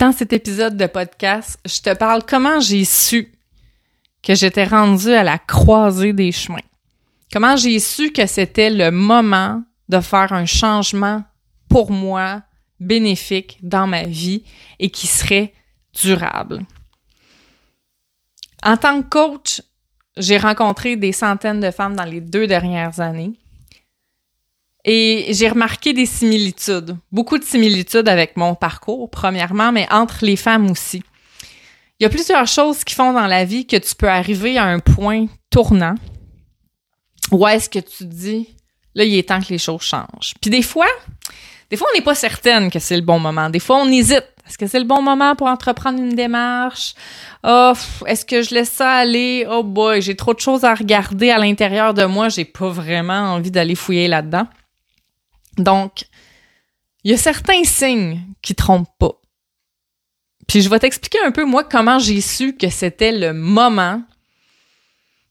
dans cet épisode de podcast, je te parle comment j'ai su que j'étais rendue à la croisée des chemins. Comment j'ai su que c'était le moment de faire un changement pour moi bénéfique dans ma vie et qui serait durable. En tant que coach, j'ai rencontré des centaines de femmes dans les deux dernières années et j'ai remarqué des similitudes, beaucoup de similitudes avec mon parcours, premièrement, mais entre les femmes aussi. Il y a plusieurs choses qui font dans la vie que tu peux arriver à un point tournant où est-ce que tu dis, là, il est temps que les choses changent. Puis des fois, des fois, on n'est pas certaine que c'est le bon moment. Des fois, on hésite. Est-ce que c'est le bon moment pour entreprendre une démarche? Oh, est-ce que je laisse ça aller? Oh boy, j'ai trop de choses à regarder à l'intérieur de moi. J'ai pas vraiment envie d'aller fouiller là-dedans. Donc, il y a certains signes qui trompent pas. Puis je vais t'expliquer un peu, moi, comment j'ai su que c'était le moment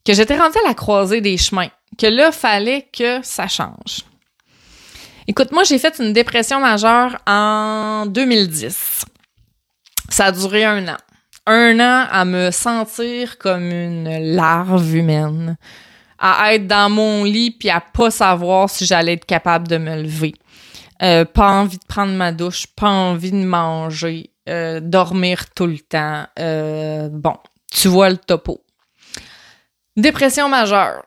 que j'étais rendue à la croisée des chemins, que là, fallait que ça change. Écoute, moi, j'ai fait une dépression majeure en 2010. Ça a duré un an. Un an à me sentir comme une larve humaine, à être dans mon lit puis à pas savoir si j'allais être capable de me lever. Euh, pas envie de prendre ma douche, pas envie de manger, euh, dormir tout le temps. Euh, bon, tu vois le topo. Dépression majeure.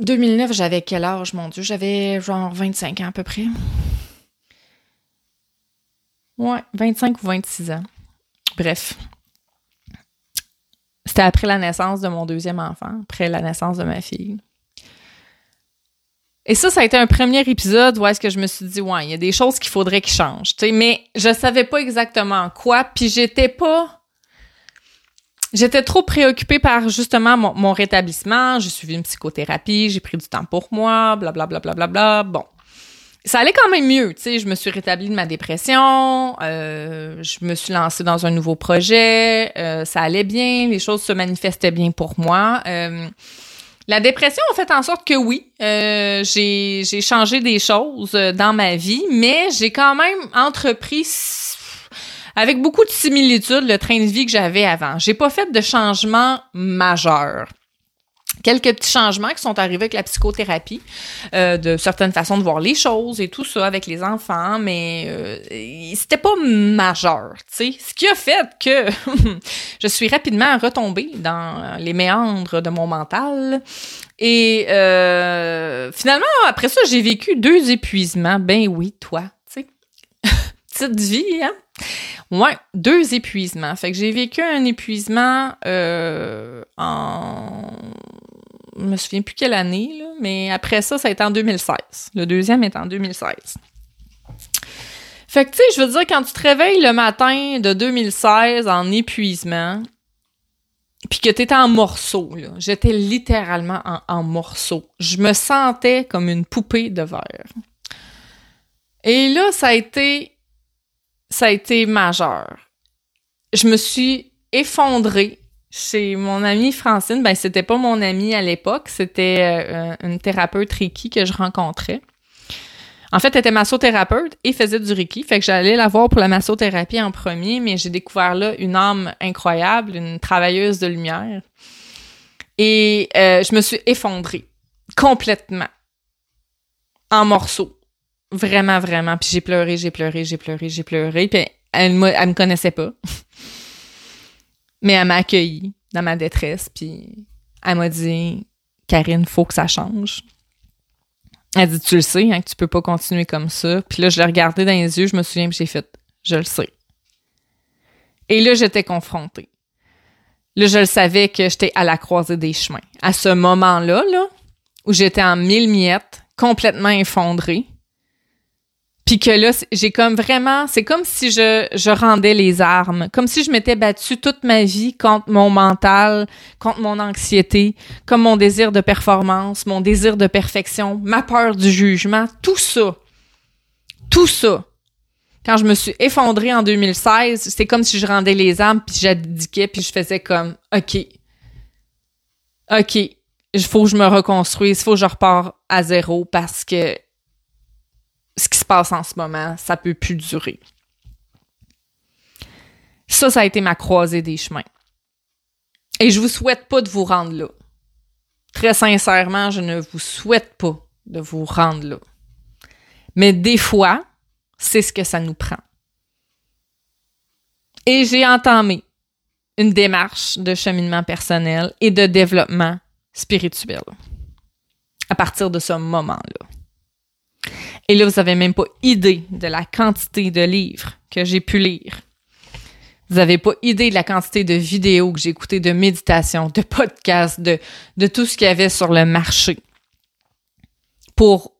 2009, j'avais quel âge, mon Dieu? J'avais genre 25 ans à peu près. Ouais, 25 ou 26 ans. Bref. C'était après la naissance de mon deuxième enfant, après la naissance de ma fille. Et ça, ça a été un premier épisode où est-ce que je me suis dit, ouais, il y a des choses qu'il faudrait qu'ils changent, tu sais, mais je savais pas exactement quoi, puis j'étais pas... J'étais trop préoccupée par justement mon, rétablissement. J'ai suivi une psychothérapie, j'ai pris du temps pour moi, blablabla. Bla, bla, bla, Bon, ça allait quand même mieux, tu sais. Je me suis rétablie de ma dépression, euh, je me suis lancée dans un nouveau projet, euh, ça allait bien, les choses se manifestaient bien pour moi. Euh, la dépression a fait en sorte que oui, euh, j'ai changé des choses dans ma vie, mais j'ai quand même entrepris avec beaucoup de similitudes le train de vie que j'avais avant. J'ai pas fait de changement majeur quelques petits changements qui sont arrivés avec la psychothérapie, euh, de certaines façons de voir les choses et tout ça avec les enfants, mais euh, c'était pas majeur, tu sais. Ce qui a fait que je suis rapidement retombée dans les méandres de mon mental. Et euh, finalement, après ça, j'ai vécu deux épuisements. Ben oui, toi, tu sais. Petite vie, hein? Ouais, deux épuisements. Fait que j'ai vécu un épuisement euh, en. Je me souviens plus quelle année, là, mais après ça, ça a été en 2016. Le deuxième est en 2016. Fait que, tu sais, je veux dire, quand tu te réveilles le matin de 2016 en épuisement, puis que t'étais en morceaux, là, j'étais littéralement en, en morceaux. Je me sentais comme une poupée de verre. Et là, ça a été ça a été majeur. Je me suis effondrée chez mon amie Francine. Ben, c'était pas mon amie à l'époque, c'était euh, une thérapeute Reiki que je rencontrais. En fait, elle était massothérapeute et faisait du Reiki. Fait que j'allais la voir pour la massothérapie en premier, mais j'ai découvert là une âme incroyable, une travailleuse de lumière. Et euh, je me suis effondrée complètement en morceaux. Vraiment, vraiment. Puis j'ai pleuré, j'ai pleuré, j'ai pleuré, j'ai pleuré. Puis elle, elle me connaissait pas. Mais elle m'a accueillie dans ma détresse. Puis elle m'a dit Karine, faut que ça change. Elle dit Tu le sais, hein, que tu peux pas continuer comme ça. Puis là, je l'ai regardé dans les yeux, je me souviens, j'ai fait Je le sais. Et là, j'étais confrontée. Là, je le savais que j'étais à la croisée des chemins. À ce moment-là, là, où j'étais en mille miettes, complètement effondrée, puis que là, j'ai comme vraiment, c'est comme si je, je rendais les armes, comme si je m'étais battue toute ma vie contre mon mental, contre mon anxiété, comme mon désir de performance, mon désir de perfection, ma peur du jugement, tout ça. Tout ça. Quand je me suis effondrée en 2016, c'est comme si je rendais les armes, puis j'abdiquais, puis je faisais comme, OK, OK, il faut que je me reconstruise, il faut que je repars à zéro parce que ce qui se passe en ce moment, ça peut plus durer. Ça, ça a été ma croisée des chemins. Et je vous souhaite pas de vous rendre là. Très sincèrement, je ne vous souhaite pas de vous rendre là. Mais des fois, c'est ce que ça nous prend. Et j'ai entamé une démarche de cheminement personnel et de développement spirituel à partir de ce moment-là. Et là, vous n'avez même pas idée de la quantité de livres que j'ai pu lire. Vous n'avez pas idée de la quantité de vidéos que j'ai écoutées, de méditation, de podcasts, de, de tout ce qu'il y avait sur le marché pour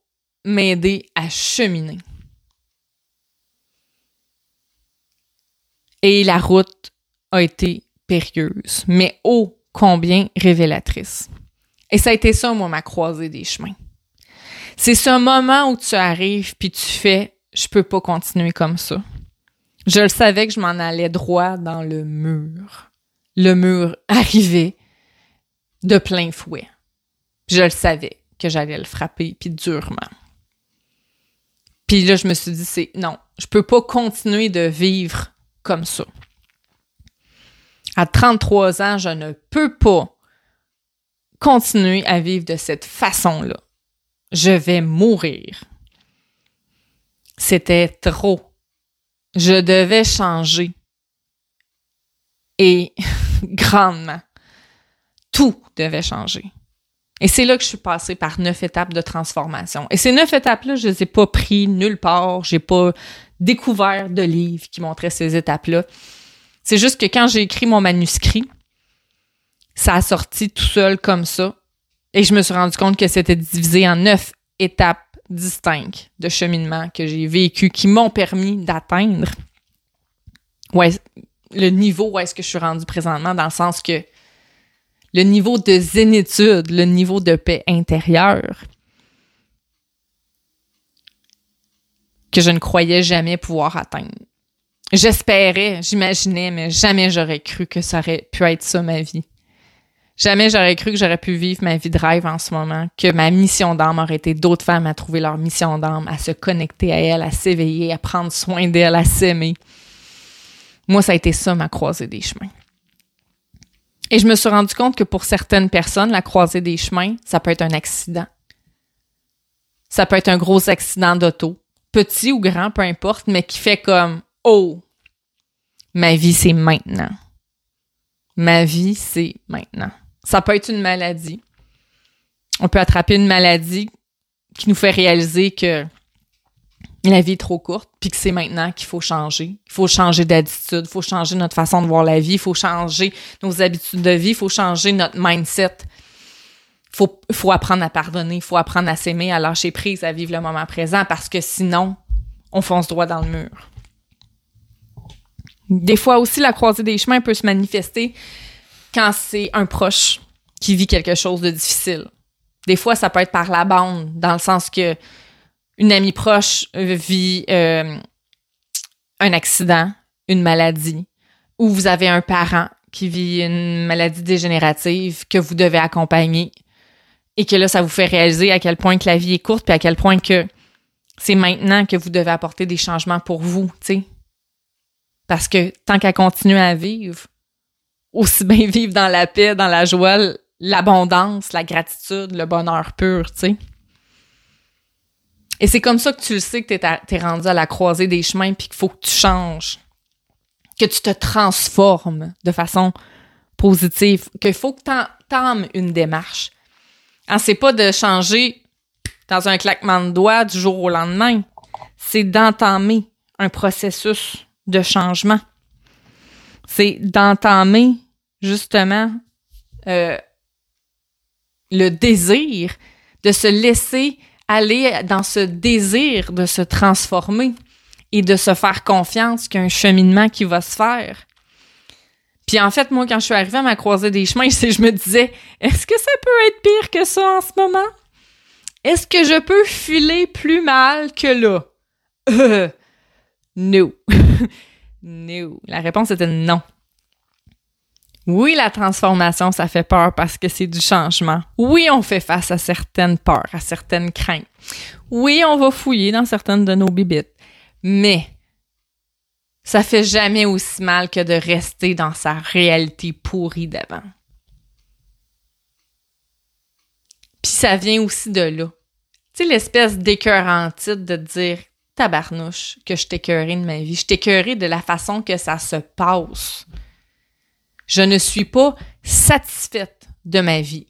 m'aider à cheminer. Et la route a été périlleuse, mais ô combien révélatrice. Et ça a été ça, moi, ma croisée des chemins. C'est ce moment où tu arrives puis tu fais je peux pas continuer comme ça. Je le savais que je m'en allais droit dans le mur. Le mur arrivait de plein fouet. Je le savais que j'allais le frapper puis durement. Puis là je me suis dit c'est non, je peux pas continuer de vivre comme ça. À 33 ans, je ne peux pas continuer à vivre de cette façon-là je vais mourir. C'était trop. Je devais changer. Et grandement. Tout devait changer. Et c'est là que je suis passée par neuf étapes de transformation. Et ces neuf étapes-là, je ne les ai pas pris nulle part. J'ai pas découvert de livres qui montraient ces étapes-là. C'est juste que quand j'ai écrit mon manuscrit, ça a sorti tout seul comme ça. Et je me suis rendu compte que c'était divisé en neuf étapes distinctes de cheminement que j'ai vécu qui m'ont permis d'atteindre le niveau où est-ce que je suis rendu présentement, dans le sens que le niveau de zénitude, le niveau de paix intérieure, que je ne croyais jamais pouvoir atteindre. J'espérais, j'imaginais, mais jamais j'aurais cru que ça aurait pu être ça ma vie. Jamais j'aurais cru que j'aurais pu vivre ma vie de rêve en ce moment, que ma mission d'âme aurait été d'autres femmes à trouver leur mission d'âme, à se connecter à elle, à s'éveiller, à prendre soin d'elle, à s'aimer. Moi, ça a été ça, ma croisée des chemins. Et je me suis rendu compte que pour certaines personnes, la croisée des chemins, ça peut être un accident. Ça peut être un gros accident d'auto, petit ou grand, peu importe, mais qui fait comme Oh, ma vie, c'est maintenant. Ma vie, c'est maintenant. Ça peut être une maladie. On peut attraper une maladie qui nous fait réaliser que la vie est trop courte, puis que c'est maintenant qu'il faut changer. Il faut changer d'attitude, il faut changer notre façon de voir la vie, il faut changer nos habitudes de vie, il faut changer notre mindset. Il faut, faut apprendre à pardonner, il faut apprendre à s'aimer, à lâcher prise, à vivre le moment présent, parce que sinon, on fonce droit dans le mur. Des fois aussi, la croisée des chemins peut se manifester quand c'est un proche qui vit quelque chose de difficile. Des fois, ça peut être par la bande, dans le sens que une amie proche vit euh, un accident, une maladie, ou vous avez un parent qui vit une maladie dégénérative que vous devez accompagner et que là, ça vous fait réaliser à quel point que la vie est courte, puis à quel point que c'est maintenant que vous devez apporter des changements pour vous, tu sais. Parce que tant qu'à continuer à vivre, aussi bien vivre dans la paix, dans la joie, l'abondance, la gratitude, le bonheur pur, tu sais. Et c'est comme ça que tu le sais que tu es, rendu à la croisée des chemins puis qu'il faut que tu changes, que tu te transformes de façon positive, qu'il faut que tu entames une démarche. Ce hein, c'est pas de changer dans un claquement de doigts du jour au lendemain, c'est d'entamer un processus de changement. C'est d'entamer justement euh, le désir, de se laisser aller dans ce désir de se transformer et de se faire confiance qu'il y a un cheminement qui va se faire. Puis en fait, moi, quand je suis arrivée à ma croisée des chemins, je me disais, est-ce que ça peut être pire que ça en ce moment? Est-ce que je peux filer plus mal que là? Euh, no. no. La réponse était non. Oui, la transformation, ça fait peur parce que c'est du changement. Oui, on fait face à certaines peurs, à certaines craintes. Oui, on va fouiller dans certaines de nos bibites. Mais ça fait jamais aussi mal que de rester dans sa réalité pourrie d'avant. Puis ça vient aussi de là. Tu sais, l'espèce d'écœurant titre de dire tabarnouche que je t'écœurais de ma vie. Je t'écœurais de la façon que ça se passe. Je ne suis pas satisfaite de ma vie.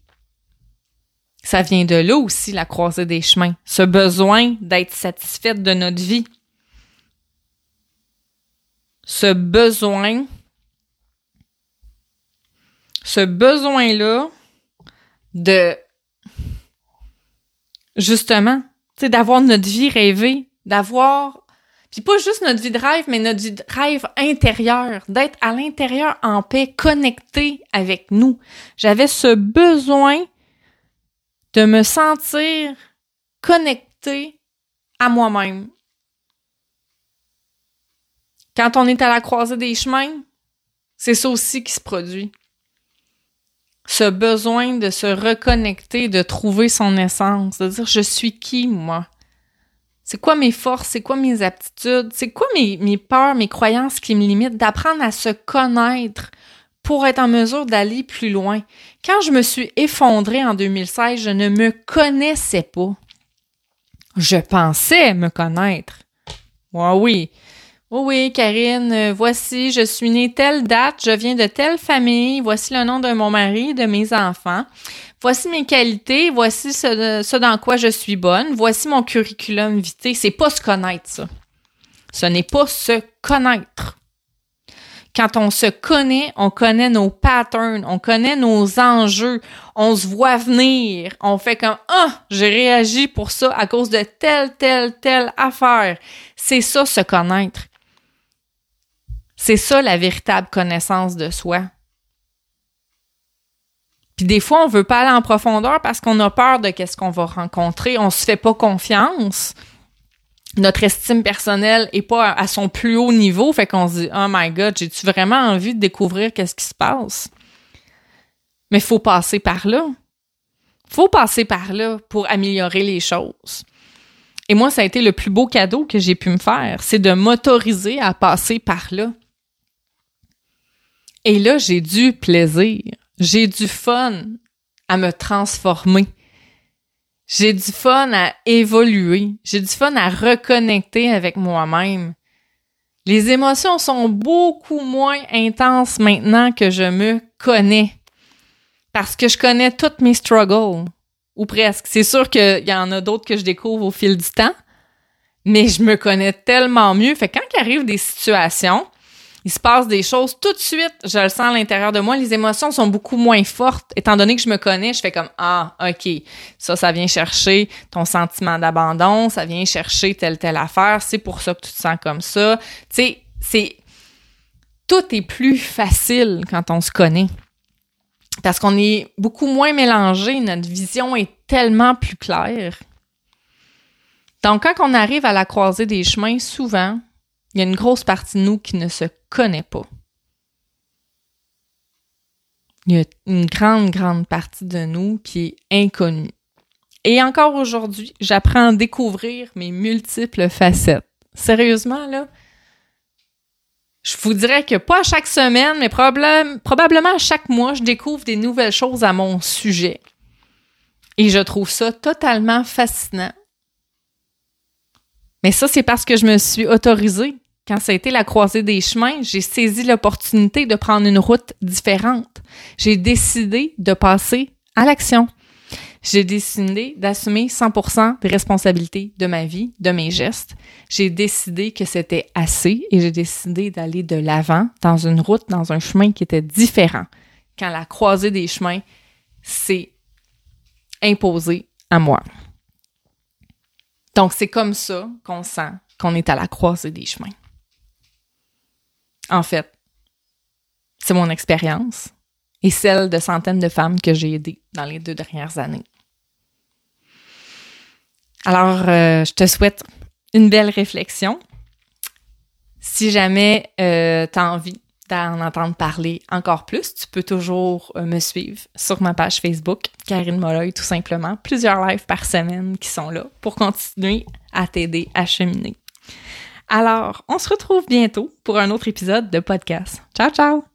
Ça vient de là aussi, la croisée des chemins. Ce besoin d'être satisfaite de notre vie. Ce besoin, ce besoin-là de, justement, d'avoir notre vie rêvée, d'avoir puis pas juste notre vie de rêve, mais notre vie de rêve intérieur, d'être à l'intérieur en paix, connecté avec nous. J'avais ce besoin de me sentir connecté à moi-même. Quand on est à la croisée des chemins, c'est ça aussi qui se produit. Ce besoin de se reconnecter, de trouver son essence, de dire je suis qui moi? C'est quoi mes forces? C'est quoi mes aptitudes? C'est quoi mes, peurs, mes croyances qui me limitent? D'apprendre à se connaître pour être en mesure d'aller plus loin. Quand je me suis effondrée en 2016, je ne me connaissais pas. Je pensais me connaître. Ouais, oui. Oui, oui, Karine, euh, voici, je suis née telle date, je viens de telle famille, voici le nom de mon mari, de mes enfants voici mes qualités, voici ce, dans quoi je suis bonne, voici mon curriculum vitae. C'est pas se connaître, ça. Ce n'est pas se connaître. Quand on se connaît, on connaît nos patterns, on connaît nos enjeux, on se voit venir, on fait comme ah, j'ai réagi pour ça à cause de telle telle telle affaire. C'est ça se connaître. C'est ça la véritable connaissance de soi. Puis des fois, on veut pas aller en profondeur parce qu'on a peur de qu'est-ce qu'on va rencontrer. On se fait pas confiance. Notre estime personnelle est pas à son plus haut niveau, fait qu'on se dit "Oh my god, j'ai-tu vraiment envie de découvrir qu'est-ce qui se passe? Mais faut passer par là. Faut passer par là pour améliorer les choses. Et moi, ça a été le plus beau cadeau que j'ai pu me faire, c'est de m'autoriser à passer par là. Et là, j'ai du plaisir. J'ai du fun à me transformer. J'ai du fun à évoluer. J'ai du fun à reconnecter avec moi-même. Les émotions sont beaucoup moins intenses maintenant que je me connais. Parce que je connais toutes mes struggles. Ou presque. C'est sûr qu'il y en a d'autres que je découvre au fil du temps. Mais je me connais tellement mieux. Fait que quand il arrive des situations il se passe des choses tout de suite, je le sens à l'intérieur de moi, les émotions sont beaucoup moins fortes. Étant donné que je me connais, je fais comme ah, OK, ça ça vient chercher ton sentiment d'abandon, ça vient chercher telle telle affaire, c'est pour ça que tu te sens comme ça. Tu sais, c'est tout est plus facile quand on se connaît. Parce qu'on est beaucoup moins mélangé, notre vision est tellement plus claire. Donc, quand on arrive à la croisée des chemins, souvent, il y a une grosse partie de nous qui ne se connaît pas. Il y a une grande, grande partie de nous qui est inconnue. Et encore aujourd'hui, j'apprends à découvrir mes multiples facettes. Sérieusement, là, je vous dirais que pas chaque semaine, mais probablement chaque mois, je découvre des nouvelles choses à mon sujet. Et je trouve ça totalement fascinant. Mais ça, c'est parce que je me suis autorisée quand ça a été la croisée des chemins, j'ai saisi l'opportunité de prendre une route différente. J'ai décidé de passer à l'action. J'ai décidé d'assumer 100% des responsabilités de ma vie, de mes gestes. J'ai décidé que c'était assez et j'ai décidé d'aller de l'avant dans une route, dans un chemin qui était différent. Quand la croisée des chemins s'est imposée à moi. Donc, c'est comme ça qu'on sent qu'on est à la croisée des chemins. En fait, c'est mon expérience et celle de centaines de femmes que j'ai aidées dans les deux dernières années. Alors, euh, je te souhaite une belle réflexion. Si jamais euh, tu as envie d'en entendre parler encore plus, tu peux toujours euh, me suivre sur ma page Facebook, Karine Molloy, tout simplement. Plusieurs lives par semaine qui sont là pour continuer à t'aider à cheminer. Alors, on se retrouve bientôt pour un autre épisode de podcast. Ciao, ciao!